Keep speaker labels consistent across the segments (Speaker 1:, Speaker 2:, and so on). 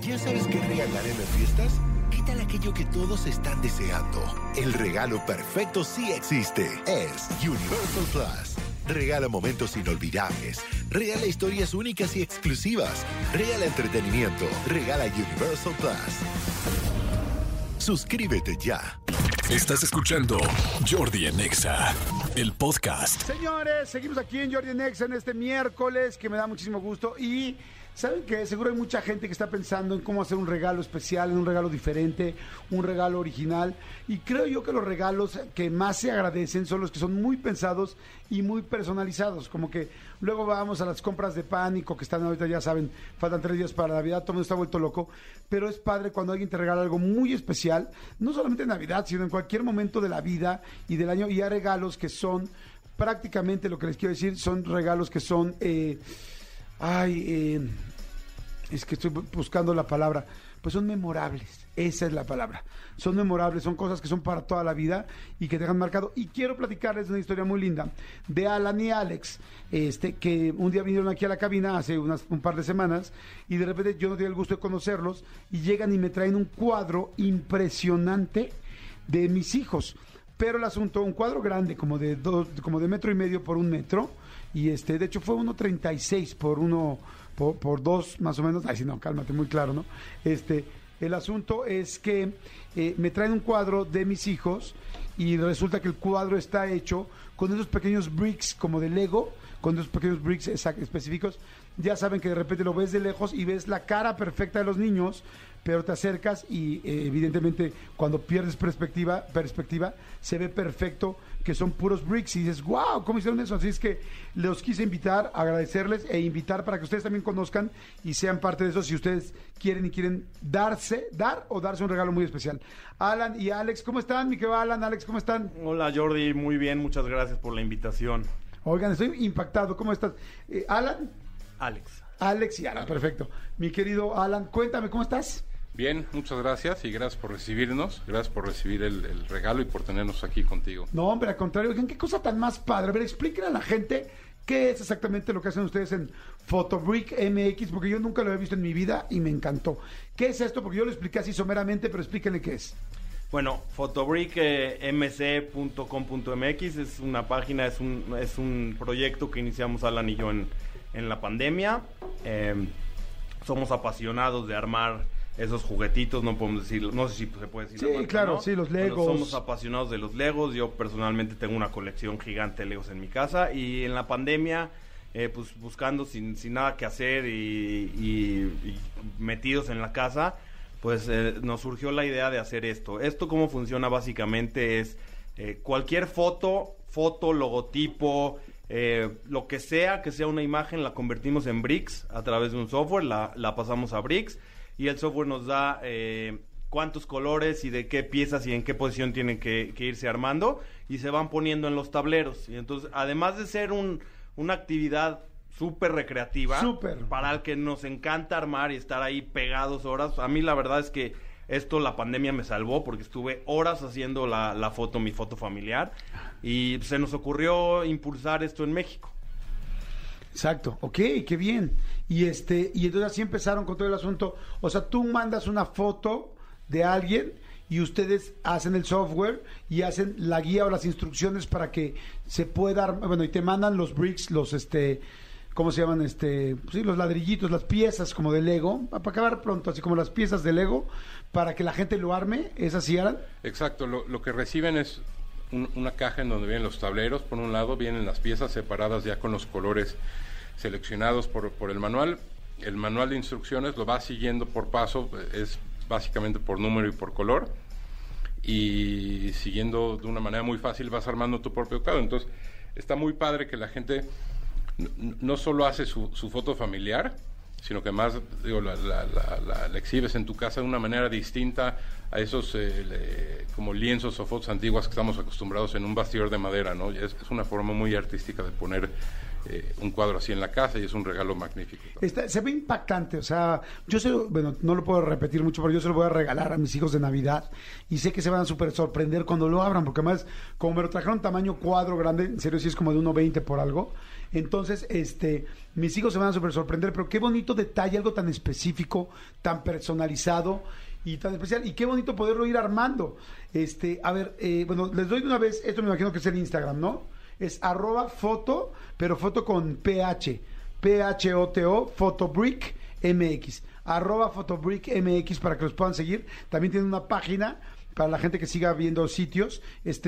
Speaker 1: ¿Ya sabes qué regalar en las fiestas? ¿Qué tal aquello que todos están deseando? El regalo perfecto sí existe. Es Universal Plus. Regala momentos inolvidables. Regala historias únicas y exclusivas. Regala entretenimiento. Regala Universal Plus. Suscríbete ya.
Speaker 2: Estás escuchando Jordi Anexa, el podcast.
Speaker 3: Señores, seguimos aquí en Jordi Nexa en este miércoles, que me da muchísimo gusto. Y saben que seguro hay mucha gente que está pensando en cómo hacer un regalo especial, en un regalo diferente, un regalo original. Y creo yo que los regalos que más se agradecen son los que son muy pensados y muy personalizados. Como que luego vamos a las compras de pánico que están ahorita, ya saben, faltan tres días para Navidad, todo mundo está vuelto loco. Pero es padre cuando alguien te regala algo muy especial, no solamente en Navidad, sino en cualquier momento de la vida y del año. Y hay regalos que son prácticamente lo que les quiero decir, son regalos que son. eh, ay, eh, es que estoy bu- buscando la palabra. Pues son memorables. Esa es la palabra. Son memorables, son cosas que son para toda la vida y que te han marcado. Y quiero platicarles una historia muy linda de Alan y Alex, este, que un día vinieron aquí a la cabina hace unas, un par de semanas y de repente yo no tenía el gusto de conocerlos y llegan y me traen un cuadro impresionante de mis hijos. Pero el asunto, un cuadro grande, como de dos, como de metro y medio por un metro, y este, de hecho fue 1.36 por uno, por, por dos más o menos. Ay, sí, no, cálmate, muy claro, ¿no? Este, el asunto es que eh, me traen un cuadro de mis hijos y resulta que el cuadro está hecho con esos pequeños bricks como de Lego, con esos pequeños bricks específicos. Ya saben que de repente lo ves de lejos y ves la cara perfecta de los niños, pero te acercas y eh, evidentemente cuando pierdes perspectiva, perspectiva, se ve perfecto que son puros bricks y dices, wow, ¿cómo hicieron eso? Así es que los quise invitar, agradecerles e invitar para que ustedes también conozcan y sean parte de eso si ustedes quieren y quieren darse, dar o darse un regalo muy especial. Alan y Alex, ¿cómo están? Mi querido Alan, Alex, ¿cómo están?
Speaker 4: Hola Jordi, muy bien, muchas gracias por la invitación.
Speaker 3: Oigan, estoy impactado, ¿cómo estás? Eh, Alan,
Speaker 4: Alex.
Speaker 3: Alex y Alan, perfecto. Mi querido Alan, cuéntame, ¿cómo estás?
Speaker 5: Bien, muchas gracias y gracias por recibirnos, gracias por recibir el, el regalo y por tenernos aquí contigo.
Speaker 3: No, hombre, al contrario, oigan, qué cosa tan más padre. A ver, explíquenle a la gente qué es exactamente lo que hacen ustedes en Photobrick MX, porque yo nunca lo había visto en mi vida y me encantó. ¿Qué es esto? Porque yo lo expliqué así someramente, pero explíquenle qué es.
Speaker 4: Bueno, photobrickmc.com.mx es una página, es un, es un proyecto que iniciamos Alan y yo en, en la pandemia. Eh, somos apasionados de armar esos juguetitos, no podemos decir, no sé si se puede decir.
Speaker 3: Sí,
Speaker 4: la marca,
Speaker 3: claro,
Speaker 4: ¿no?
Speaker 3: sí, los
Speaker 4: Bueno,
Speaker 3: Legos.
Speaker 4: somos apasionados de los Legos. Yo personalmente tengo una colección gigante de Legos en mi casa y en la pandemia, eh, pues buscando sin, sin nada que hacer y, y- y metidos en la casa, pues eh, nos surgió la idea de hacer esto. Esto cómo funciona básicamente es eh, cualquier foto, foto, logotipo, eh, lo que sea, que sea una imagen, la convertimos en bricks a través de un software, la, la pasamos a bricks y el software nos da eh, cuántos colores y de qué piezas y en qué posición tienen que, que irse armando y se van poniendo en los tableros. Y entonces, además de ser un, una actividad súper recreativa,
Speaker 3: Súper.
Speaker 4: para el que nos encanta armar y estar ahí pegados horas, a mí la verdad es que esto la pandemia me salvó porque estuve horas haciendo la, la foto, mi foto familiar, y se nos ocurrió impulsar esto en México.
Speaker 3: Exacto, ok, qué bien. Y este, y entonces así empezaron con todo el asunto. O sea, tú mandas una foto de alguien y ustedes hacen el software y hacen la guía o las instrucciones para que se pueda bueno, y te mandan los bricks, los este, ¿cómo se llaman? Este, sí, los ladrillitos, las piezas como de Lego, para acabar pronto, así como las piezas de Lego, para que la gente lo arme, ¿es así, Alan?
Speaker 5: Exacto, lo, lo que reciben es un- una caja en donde vienen los tableros, por un lado vienen las piezas separadas ya con los colores seleccionados por, por el manual. El manual de instrucciones lo va siguiendo por paso, es básicamente por número y por color. Y siguiendo de una manera muy fácil vas armando tu propio cuadro. Entonces, está muy padre que la gente no solo hace su, su foto familiar, sino que además digo, la- la- la- la exhibes en tu casa de una manera distinta a esos eh, como lienzos o fotos antiguas que estamos acostumbrados en un bastidor de madera, ¿no? Es, es una forma muy artística de poner eh, un cuadro así en la casa y es un regalo magnífico.
Speaker 3: Está- se ve impactante, o sea, yo sé, bueno, no lo puedo repetir mucho, pero yo se lo voy a regalar a mis hijos de Navidad y sé que se van a súper sorprender cuando lo abran, porque además, como me lo trajeron tamaño cuadro grande, en serio sí es como de 1.20 por algo, entonces, este, mis hijos se van a súper sorprender, pero qué bonito detalle, algo tan específico, tan personalizado y tan especial, y qué bonito poderlo ir armando. Este, a ver, eh, bueno, les doy de una vez, esto me imagino que es el Instagram, ¿no? Es arroba foto, pero foto con PH. P-H-O-T-O, Photobrick MX. Arroba Photobrick MX para que los puedan seguir. También tiene una página para la gente que siga viendo sitios. Es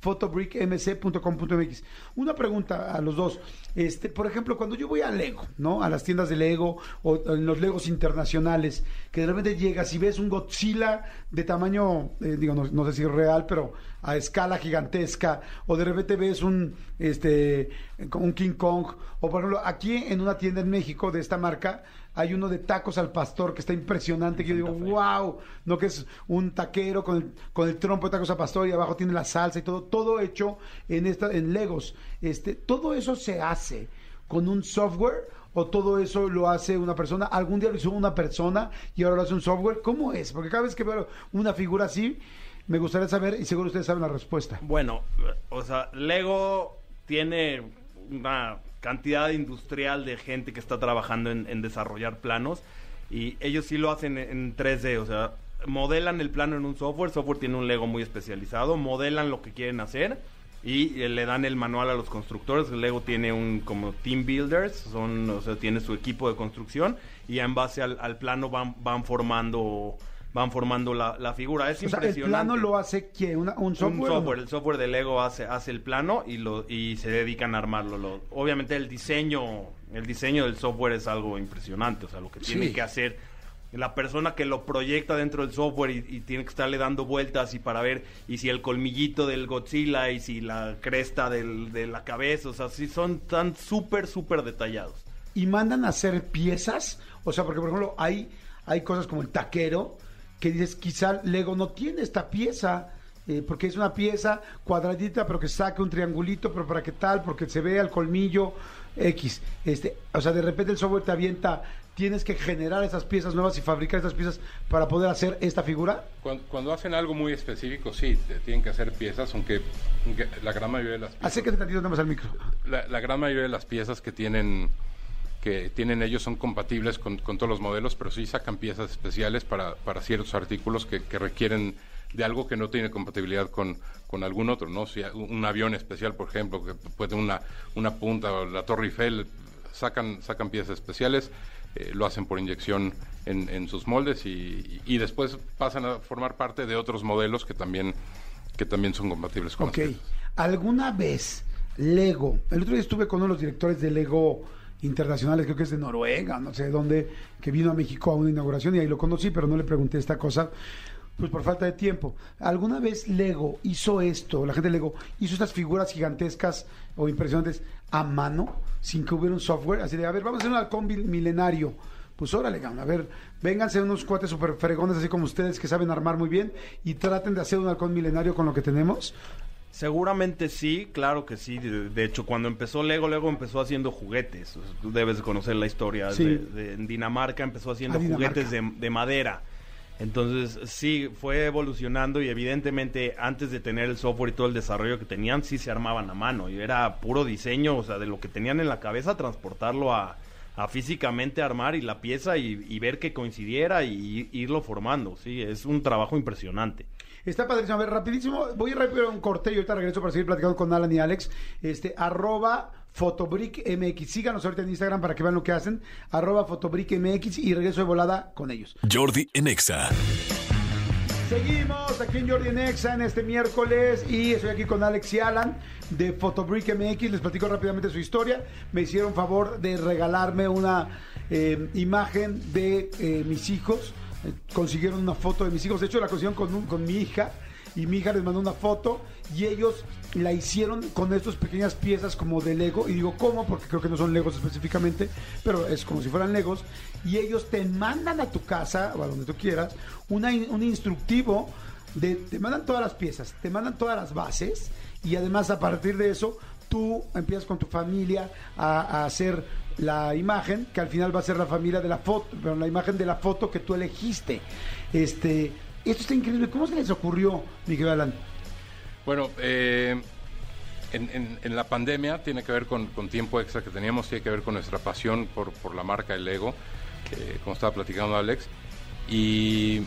Speaker 3: Photobrickmc.com.mx. Una pregunta a los dos. Este, por ejemplo, cuando yo voy a Lego, ¿no? A las tiendas de Lego o en los Legos internacionales, que de repente llegas y ves un Godzilla de tamaño, eh, digo, no, no sé si es real, pero a escala gigantesca, o de repente ves un, este, un King Kong, o por ejemplo, aquí en una tienda en México de esta marca, hay uno de tacos al pastor que está impresionante, que yo digo, wow, no que es un taquero con el, con el trompo de tacos al pastor y abajo tiene la salsa y todo, todo hecho en esta, en Legos. Este, todo eso se hace con un software o todo eso lo hace una persona, algún día lo hizo una persona y ahora lo hace un software, ¿cómo es? Porque cada vez que veo una figura así, me gustaría saber y seguro ustedes saben la respuesta.
Speaker 4: Bueno, o sea, Lego tiene una cantidad industrial de gente que está trabajando en, desarrollar planos y ellos sí lo hacen en, en 3D, o sea, modelan el plano en un software, software tiene un Lego muy especializado, modelan lo que quieren hacer y eh, le dan el manual a los constructores. Lego tiene un como team builders, son, o sea, tiene su equipo de construcción y en base al, plano van formando van formando la, la figura. Es
Speaker 3: O sea, el
Speaker 4: impresionante.
Speaker 3: plano lo hace ¿quién? ¿Una- un software.
Speaker 4: Un
Speaker 3: no?
Speaker 4: software, el software de Lego hace, hace el plano y lo y se dedican a armarlo. Lo- obviamente el diseño, el diseño del software es algo impresionante, o sea, lo que tiene
Speaker 3: Sí.
Speaker 4: que hacer la persona que lo proyecta dentro del software y, y tiene que estarle dando vueltas y para ver y si el colmillito del Godzilla y si la cresta del- de la cabeza, o sea, sí son tan súper, súper detallados.
Speaker 3: y mandan a hacer piezas. O sea, porque por ejemplo hay, hay cosas como el taquero que dices, quizá Lego no tiene esta pieza. eh, porque es una pieza cuadradita, pero que saque un triangulito, pero para qué tal, porque se vea el colmillo X. Este, o sea, de repente el software te avienta, tienes que generar esas piezas nuevas y fabricar esas piezas para poder hacer esta figura.
Speaker 5: Cuando, cuando hacen algo muy específico, sí, te- tienen que hacer piezas, aunque, aunque la gran mayoría de las piezas...
Speaker 3: Acércate tantito más al micro.
Speaker 5: la, la gran mayoría de las piezas que tienen que tienen ellos son compatibles con, con todos los modelos, pero sí sacan piezas especiales para, para ciertos artículos que, que requieren de algo que no tiene compatibilidad con, con algún otro, ¿no? Si un avión especial, por ejemplo, que puede tener una, una punta, o la Torre Eiffel, sacan, sacan piezas especiales, eh, lo hacen por inyección en, en sus moldes y, y después pasan a formar parte de otros modelos que también, que también son compatibles con
Speaker 3: Ok.
Speaker 5: las.
Speaker 3: ¿Alguna vez Lego, el otro día estuve con uno de los directores de Lego internacionales, creo que es de Noruega, no sé de dónde, que vino a México a una inauguración y ahí lo conocí, pero no le pregunté esta cosa, pues por falta de tiempo. ¿Alguna vez Lego hizo esto, la gente de Lego hizo estas figuras gigantescas o impresionantes a mano, sin que hubiera un software? Así de, a ver, vamos a hacer un halcón mil- milenario. Pues órale, a ver, vénganse unos cuates super fregones así como ustedes que saben armar muy bien y traten de hacer un halcón milenario con lo que tenemos.
Speaker 4: Seguramente sí, claro que sí. De, de hecho, cuando empezó Lego, Lego empezó haciendo juguetes. Tú debes de conocer la historia.
Speaker 3: Sí.
Speaker 4: De, de- en Dinamarca empezó haciendo
Speaker 3: Ah, Dinamarca.
Speaker 4: juguetes de, de madera. Entonces, sí, fue evolucionando y evidentemente antes de tener el software y todo el desarrollo que tenían, sí se armaban a mano. Y era puro diseño, o sea, de lo que tenían en la cabeza, transportarlo a, a físicamente armar y la pieza y, y ver que coincidiera y, irlo formando. Sí, es un trabajo impresionante.
Speaker 3: Está padrísimo. A ver, rapidísimo. Voy a ir rápido a un corte y ahorita regreso para seguir platicando con Alan y Alex. Este, arroba Fotobrick MX. Síganos ahorita en Instagram para que vean lo que hacen. Arroba Fotobrick MX y regreso de volada con ellos.
Speaker 2: Jordi en Exa.
Speaker 3: Seguimos aquí en Jordi en Exa en este miércoles y estoy aquí con Alex y Alan de Fotobrick MX. Les platico rápidamente su historia. Me hicieron favor de regalarme una eh, imagen de eh, mis hijos. Eh, consiguieron una foto de mis hijos. De hecho, la consiguieron con, con mi hija y mi hija les mandó una foto y ellos la hicieron con estas pequeñas piezas como de Lego. Y digo, ¿cómo? Porque creo que no son Legos específicamente, pero es como si fueran Legos. Y ellos te mandan a tu casa o a donde tú quieras una un instructivo. De, te mandan todas las piezas, te mandan todas las bases y además a partir de eso tú empiezas con tu familia a, hacer la imagen, que al final va a ser la familia de la foto, pero la imagen de la foto que tú elegiste. Este, esto está increíble. ¿Cómo se les ocurrió, Miguel Alan?
Speaker 5: Bueno, eh, en, en- en la pandemia tiene que ver con, con tiempo extra que teníamos, tiene que ver con nuestra pasión por, por la marca El Lego, que, como estaba platicando Alex. Y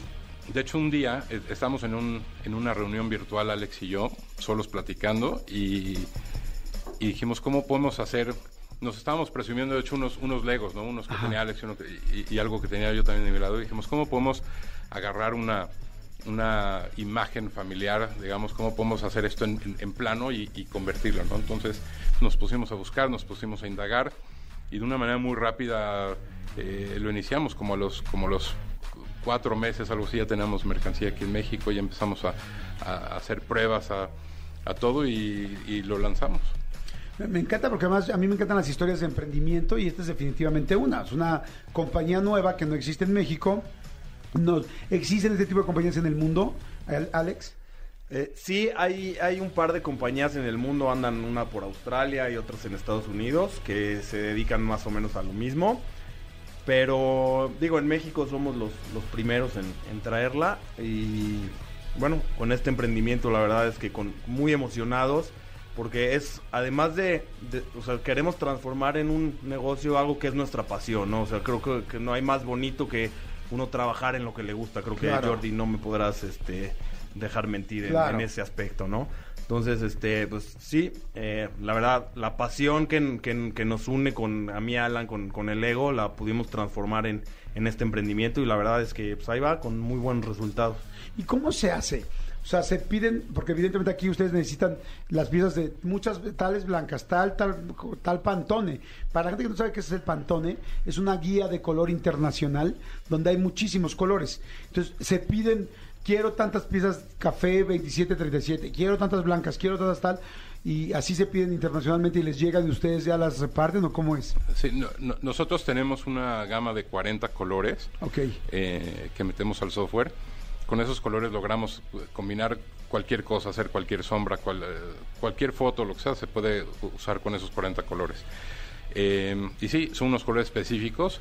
Speaker 5: de hecho un día eh, estamos en, un, en una reunión virtual, Alex y yo, solos platicando, y, y dijimos, ¿cómo podemos hacer? Nos estábamos presumiendo, de hecho, unos, unos Legos, ¿no? Unos que tenía Alex y, uno que- y- y algo que tenía yo también de mi lado. Y dijimos, ¿cómo podemos agarrar una, una imagen familiar, digamos, cómo podemos hacer esto en, en- en plano y, y convertirlo, ¿no? Entonces nos pusimos a buscar, nos pusimos a indagar y de una manera muy rápida eh, lo iniciamos, como a los, como los cuatro meses, algo así, ya teníamos mercancía aquí en México, ya empezamos a, a hacer pruebas a, a todo y, y lo lanzamos.
Speaker 3: Me encanta porque además a mí me encantan las historias de emprendimiento y esta es definitivamente una. Es una compañía nueva que no existe en México. No, ¿Existen este tipo de compañías en el mundo, Al- Alex?
Speaker 4: Eh, sí, hay, hay un par de compañías en el mundo, andan una por Australia y otras en Estados Unidos, que se dedican más o menos a lo mismo. Pero digo, en México somos los, los primeros en, traerla y bueno, con este emprendimiento la verdad es que con muy emocionados porque es además de, o sea, queremos transformar en un negocio algo que es nuestra pasión, ¿no? O sea, creo que no hay más bonito que uno trabajar en lo que le gusta. Creo que
Speaker 3: Claro.
Speaker 4: Jordi no me podrás este dejar mentir en-
Speaker 3: Claro.
Speaker 4: en, ese aspecto, ¿no? Entonces, este, pues sí, eh, la verdad, la pasión que, que- que nos une con a mí, Alan, con, con el ego, la pudimos transformar en, en este emprendimiento y la verdad es que pues ahí va con muy buenos resultados.
Speaker 3: ¿Y cómo se hace? O sea, se piden, porque evidentemente aquí ustedes necesitan las piezas de muchas tales blancas, tal, tal, tal pantone. Para la gente que no sabe qué es el pantone, es una guía de color internacional donde hay muchísimos colores. Entonces, se piden, quiero tantas piezas café 2737, quiero tantas blancas, quiero tantas tal, y así se piden internacionalmente y les llegan y ustedes ya las reparten o cómo es.
Speaker 5: Sí, no- no- nosotros tenemos una gama de 40 colores
Speaker 3: Ok.
Speaker 5: eh, que metemos al software. Con esos colores logramos eh, combinar cualquier cosa, hacer cualquier sombra, eh, cualquier foto, lo que sea, se puede usar con esos 40 colores. Eh, y sí, son unos colores específicos,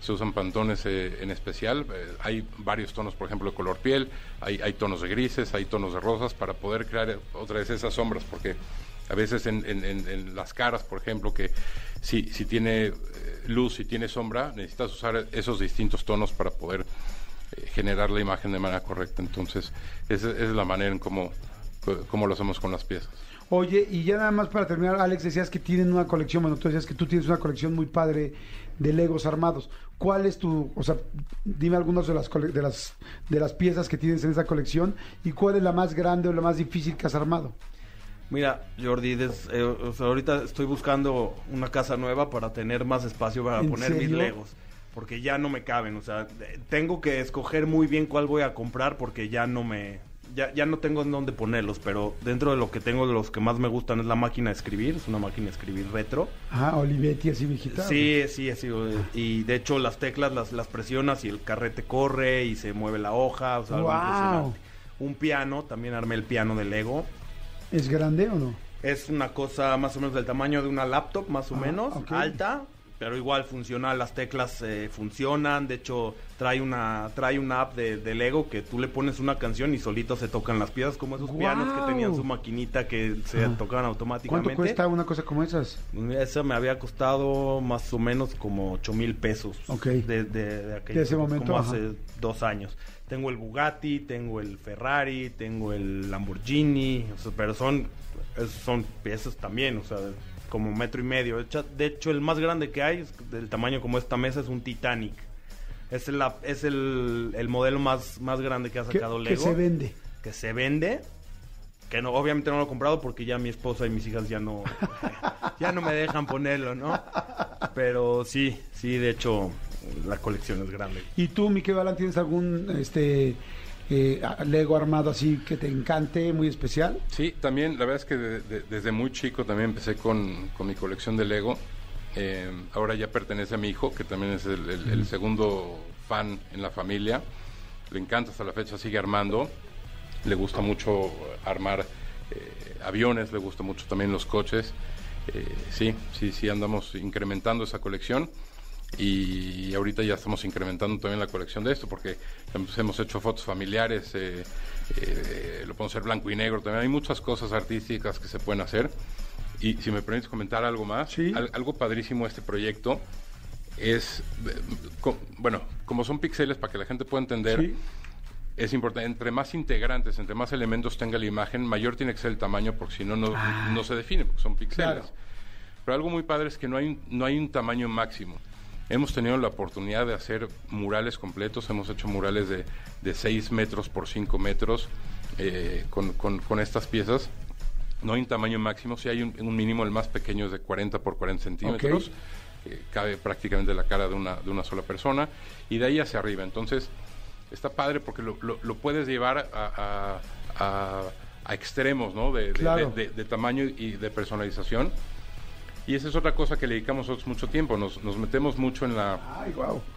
Speaker 5: se usan pantones eh, en especial. hay varios tonos, por ejemplo, de color piel, hay, tonos de grises, hay tonos de rosas, para poder crear otra vez esas sombras, porque a veces en, las caras, por ejemplo, que si, si tiene luz y tiene sombra, necesitas usar esos distintos tonos para poder eh, generar la imagen de manera correcta. Entonces, esa, esa es la manera en cómo, cómo lo hacemos con las piezas.
Speaker 3: Oye, y ya nada más para terminar, Alex, decías que tienen una colección, bueno, tú decías que tú tienes una colección muy padre de Legos armados. ¿Cuál es tu, o sea, dime algunas de las, de las, de las piezas que tienes en esa colección y cuál es la más grande o la más difícil que has armado?
Speaker 4: Mira, Jordi, des- eh, o sea, ahorita estoy buscando una casa nueva para tener más espacio para
Speaker 3: ¿En
Speaker 4: poner mis legos. Porque ya no me caben, o sea, tengo que escoger muy bien cuál voy a comprar porque ya no me... Ya, ya no tengo en dónde ponerlos, pero dentro de lo que tengo, de los que más me gustan es la máquina de escribir, es una máquina de escribir retro.
Speaker 3: Ah, Olivetti, así viejita.
Speaker 4: Sí, sí, sí. eh, Y de hecho las teclas las, las presionas y el carrete corre y se mueve la hoja. O sea, algo
Speaker 3: Wow.
Speaker 4: impresionante. Un piano, también armé el piano de Lego.
Speaker 3: ¿Es grande o no?
Speaker 4: Es una cosa más o menos del tamaño de una laptop, más o
Speaker 3: Ah,
Speaker 4: menos, alta, pero igual funciona, las teclas eh, funcionan, de hecho trae una trae una app de, de Lego que tú le pones una canción y solito se tocan las piezas, como esos pianos que tenían su maquinita que se
Speaker 3: Ajá.
Speaker 4: tocaban automáticamente.
Speaker 3: ¿Cuánto cuesta una cosa como esas?
Speaker 4: Esa me había costado más o menos como 8 mil pesos.
Speaker 3: Ok.
Speaker 4: De, de, de
Speaker 3: De ese momento,
Speaker 4: Como
Speaker 3: ajá.
Speaker 4: hace dos años. Tengo el Bugatti, tengo el Ferrari, tengo el Lamborghini, o sea, pero son, son piezas también, o sea, como metro y medio. De hecho, el más grande que hay, es del tamaño como esta mesa, es un Titanic. Es, la, es el, el modelo más, más grande que ha
Speaker 3: Que,
Speaker 4: sacado
Speaker 3: que
Speaker 4: Lego
Speaker 3: se vende.
Speaker 4: que se vende que no obviamente no lo he comprado porque ya mi esposa y mis hijas ya no ya no me dejan ponerlo no pero sí sí de hecho la colección es grande
Speaker 3: ¿Y tú, Miquel Balán, tienes algún este eh, Lego armado así que te encante, muy especial?
Speaker 5: Sí, también, la verdad es que de- de- desde muy chico también empecé con, con mi colección de Lego. Eh, ahora ya pertenece a mi hijo, que también es el, el- el segundo fan en la familia. Le encanta hasta la fecha, sigue armando. Le gusta mucho armar eh, aviones, le gusta mucho también los coches. Eh, sí, sí, sí, andamos incrementando esa colección y ahorita ya estamos incrementando también la colección de esto porque hemos hecho fotos familiares, eh, eh, lo podemos hacer blanco y negro, también hay muchas cosas artísticas que se pueden hacer. Y si me permites comentar algo más, algo padrísimo este proyecto es, eh, bueno, como son píxeles para que la gente pueda entender, es importante, entre más integrantes, entre más elementos tenga la imagen, mayor tiene que ser el tamaño porque si no, no, ah. se define, porque son píxeles. Pero algo muy padre es que no hay, no hay un tamaño máximo. Hemos tenido la oportunidad de hacer murales completos, hemos hecho murales de, de 6 metros por 5 metros eh, con, con, estas piezas. No hay un tamaño máximo, si hay un, mínimo, el más pequeño es de 40 por 40 centímetros, cabe prácticamente la cara de una, de una sola persona, y de ahí hacia arriba. Entonces, está padre porque lo, lo, puedes llevar a, a, a, extremos ¿no? de, de, de, tamaño y de personalización y esa es otra cosa que le dedicamos nosotros mucho tiempo. Nos, nos metemos mucho en la,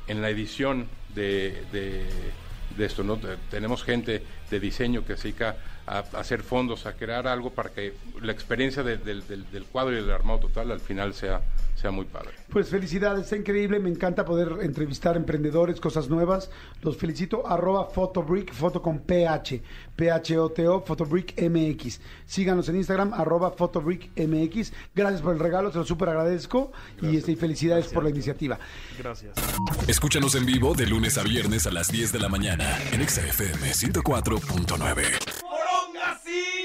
Speaker 5: en la edición de, de, esto. ¿no? Tenemos gente de diseño que se dedica a, hacer fondos, a crear algo para que la experiencia del, del, cuadro y del armado total al final sea, sea muy padre.
Speaker 3: Pues felicidades, está increíble, me encanta poder entrevistar emprendedores, cosas nuevas. Los felicito, arroba Photobrick, foto con PH, P-H-O-T-O, Photobrick MX. Síganos en Instagram, arroba Photobrick MX. Gracias por el regalo, te lo súper agradezco y, este, felicidades por la iniciativa.
Speaker 4: Gracias.
Speaker 2: Escúchanos en vivo de lunes a viernes a las 10 de la mañana en XFM 104.9.